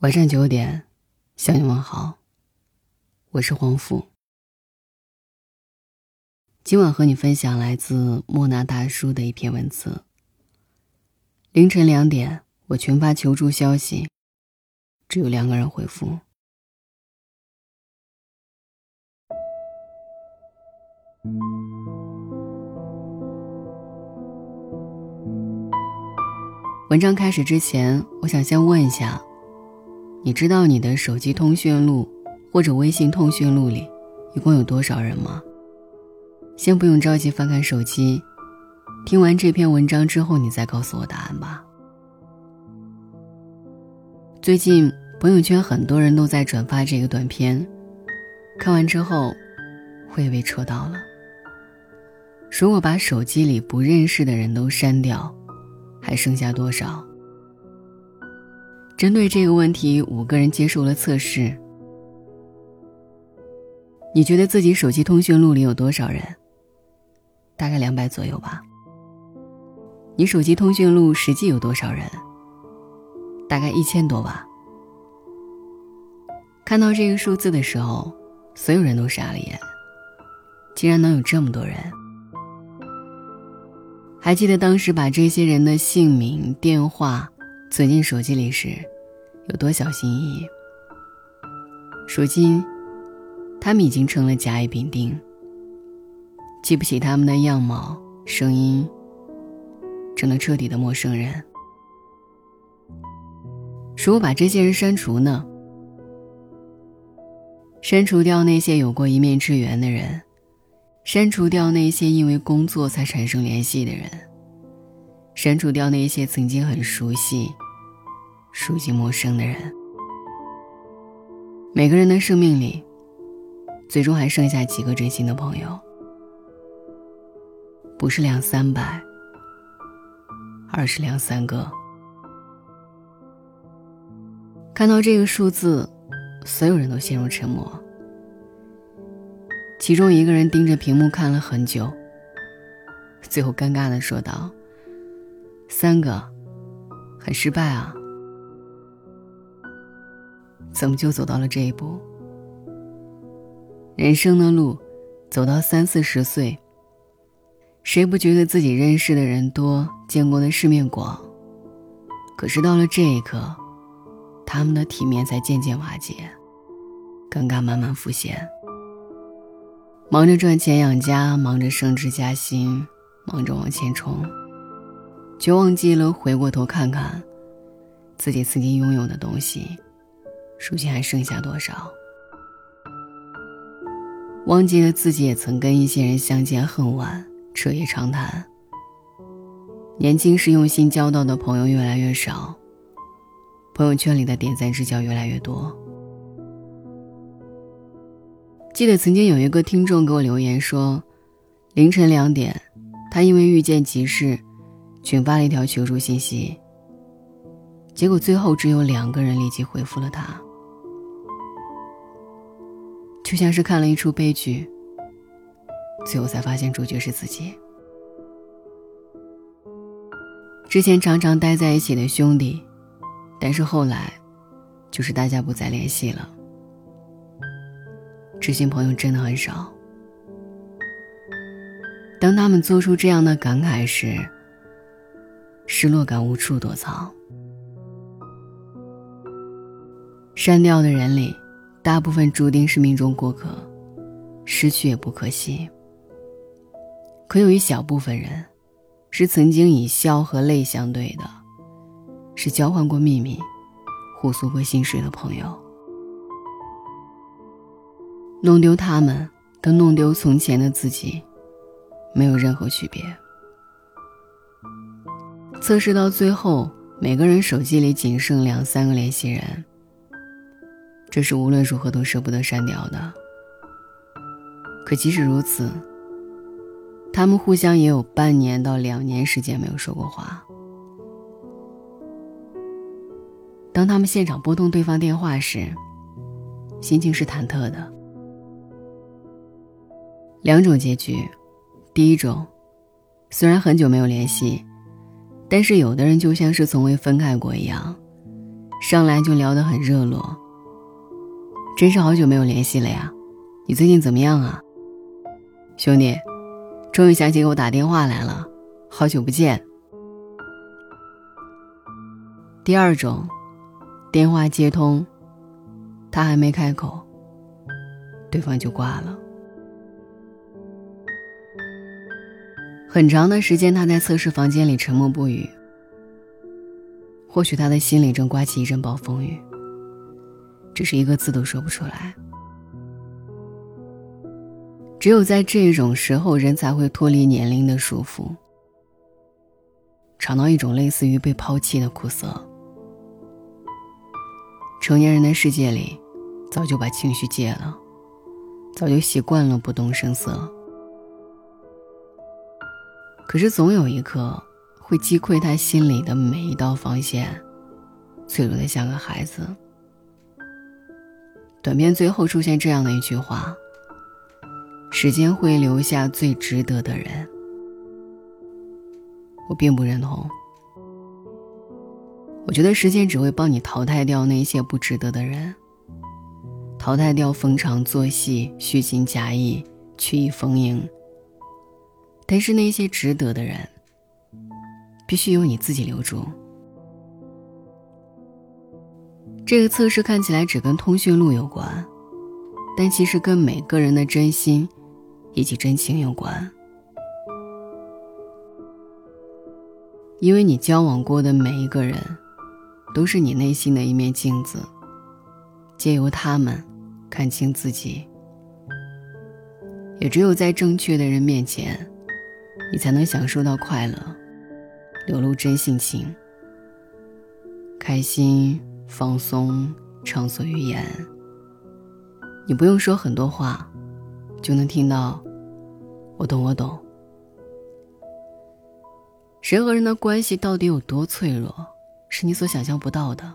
晚上九点，向你问好。我是黄甫。今晚和你分享来自莫那大叔的一篇文字。凌晨两点，我群发求助消息，只有两个人回复。文章开始之前，我想先问一下。你知道你的手机通讯录或者微信通讯录里一共有多少人吗？先不用着急翻看手机，听完这篇文章之后，你再告诉我答案吧。最近朋友圈很多人都在转发这个短片，看完之后，我也被戳到了。如果把手机里不认识的人都删掉，还剩下多少？针对这个问题，五个人接受了测试。你觉得自己手机通讯录里有多少人？大概两百左右吧。你手机通讯录实际有多少人？大概一千多吧。看到这个数字的时候，所有人都傻了眼，竟然能有这么多人。还记得当时把这些人的姓名、电话。存进手机里时，有多小心翼翼。如今，他们已经成了甲乙丙丁。记不起他们的样貌、声音，成了彻底的陌生人。如果把这些人删除呢？删除掉那些有过一面之缘的人，删除掉那些因为工作才产生联系的人。删除掉那些曾经很熟悉、熟悉陌生的人。每个人的生命里，最终还剩下几个真心的朋友，不是两三百，而是两三个。看到这个数字，所有人都陷入沉默。其中一个人盯着屏幕看了很久，最后尴尬的说道。三个，很失败啊！怎么就走到了这一步？人生的路，走到三四十岁，谁不觉得自己认识的人多，见过的世面广？可是到了这一刻，他们的体面才渐渐瓦解，尴尬慢慢浮现。忙着赚钱养家，忙着升职加薪，忙着往前冲。就忘记了回过头看看，自己曾经拥有的东西，如今还剩下多少？忘记了自己也曾跟一些人相见恨晚，彻夜长谈。年轻时用心交到的朋友越来越少，朋友圈里的点赞之交越来越多。记得曾经有一个听众给我留言说，凌晨两点，他因为遇见急事。群发了一条求助信息，结果最后只有两个人立即回复了他，就像是看了一出悲剧，最后才发现主角是自己。之前常常待在一起的兄弟，但是后来，就是大家不再联系了，知心朋友真的很少。当他们做出这样的感慨时，失落感无处躲藏。删掉的人里，大部分注定是命中过客，失去也不可惜。可有一小部分人，是曾经以笑和泪相对的，是交换过秘密、互诉过心事的朋友。弄丢他们，跟弄丢从前的自己，没有任何区别。测试到最后，每个人手机里仅剩两三个联系人。这是无论如何都舍不得删掉的。可即使如此，他们互相也有半年到两年时间没有说过话。当他们现场拨通对方电话时，心情是忐忑的。两种结局，第一种，虽然很久没有联系。但是有的人就像是从未分开过一样，上来就聊得很热络。真是好久没有联系了呀，你最近怎么样啊？兄弟，终于想起给我打电话来了，好久不见。第二种，电话接通，他还没开口，对方就挂了。很长的时间，他在测试房间里沉默不语。或许他的心里正刮起一阵暴风雨，只是一个字都说不出来。只有在这种时候，人才会脱离年龄的束缚，尝到一种类似于被抛弃的苦涩。成年人的世界里，早就把情绪戒了，早就习惯了不动声色。可是总有一刻，会击溃他心里的每一道防线，脆弱的像个孩子。短片最后出现这样的一句话：“时间会留下最值得的人。”我并不认同。我觉得时间只会帮你淘汰掉那些不值得的人，淘汰掉逢场作戏、虚情假意、曲意逢迎。但是那些值得的人，必须由你自己留住。这个测试看起来只跟通讯录有关，但其实跟每个人的真心以及真情有关。因为你交往过的每一个人。都是你内心的一面镜子，借由他们看清自己。也只有在正确的人面前，你才能享受到快乐，流露真性情，开心、放松、畅所欲言。你不用说很多话，就能听到“我懂，我懂”。人和人的关系到底有多脆弱？是你所想象不到的，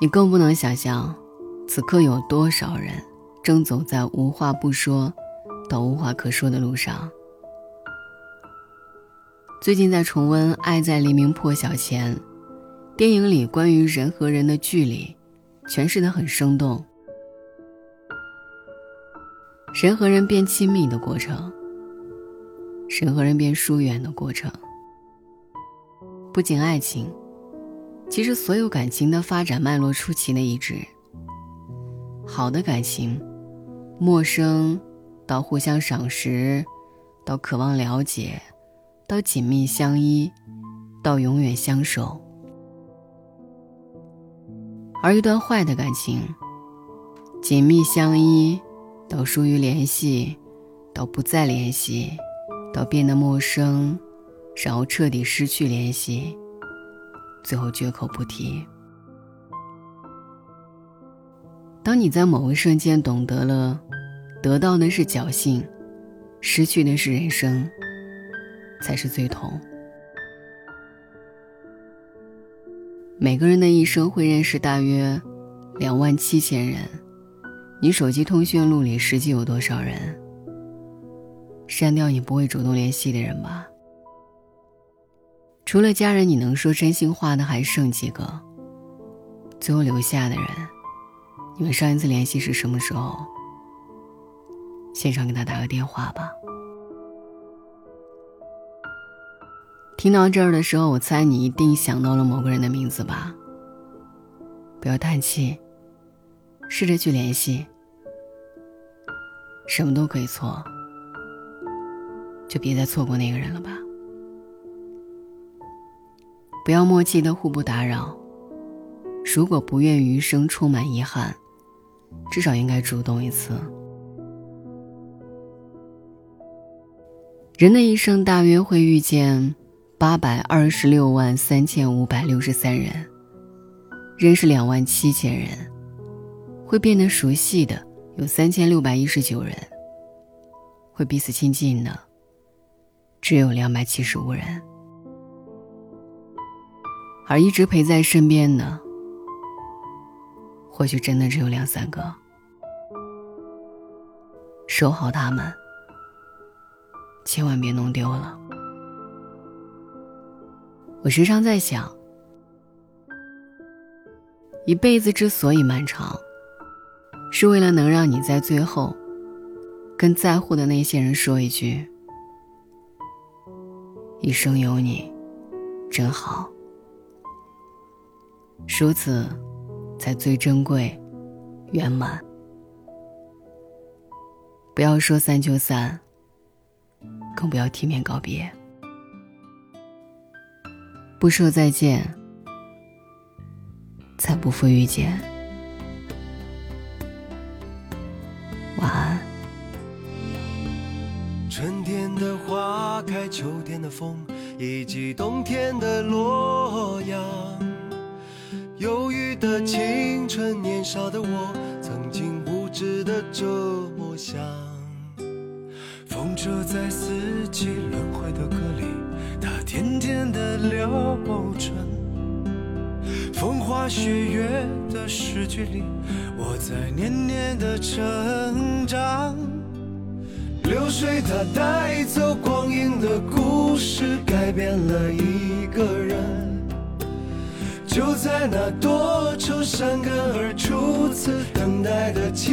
你更不能想象，此刻有多少人正走在无话不说到无话可说的路上。最近在重温《爱在黎明破晓前》，电影里关于人和人的距离，诠释的很生动，人和人变亲密的过程，人和人变疏远的过程。不仅爱情，其实所有感情的发展脉络出奇的一致。好的感情，陌生到互相赏识，到渴望了解，到紧密相依，到永远相守。而一段坏的感情，紧密相依，到疏于联系，到不再联系，到变得陌生。然后彻底失去联系，最后绝口不提。当你在某一瞬间懂得了，得到的是侥幸，失去的是人生，才是最痛。每个人的一生会认识大约两万七千人，你手机通讯录里实际有多少人？删掉你不会主动联系的人吧。除了家人，你能说真心话的还剩几个？最后留下的人，你们上一次联系是什么时候？现场给他打个电话吧。听到这儿的时候，我猜你一定想到了某个人的名字吧？不要叹气，试着去联系。什么都可以错，就别再错过那个人了吧。不要默契的互不打扰。如果不愿余生充满遗憾，至少应该主动一次。人的一生大约会遇见八百二十六万三千五百六十三人，认识两万七千人，会变得熟悉的有三千六百一十九人，会彼此亲近的只有两百七十五人。而一直陪在身边的，或许真的只有两三个。守好他们，千万别弄丢了。我时常在想，一辈子之所以漫长，是为了能让你在最后，跟在乎的那些人说一句：“一生有你，真好。”如此，才最珍贵、圆满。不要说散就散，更不要体面告别。不说再见，才不负遇见。晚安。春天的花开，秋天的风，以及冬天的洛阳。忧郁的青春，年少的我，曾经无知的这么想。风车在四季轮回的歌里。它甜甜的流转，风花雪月的诗句里，我在年年的成长。流水它带走光阴的故事，改变了一个人。就在那多愁善感而初次等待的青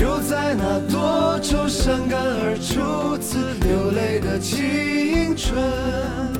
就在那多愁善感而初次流泪的青春。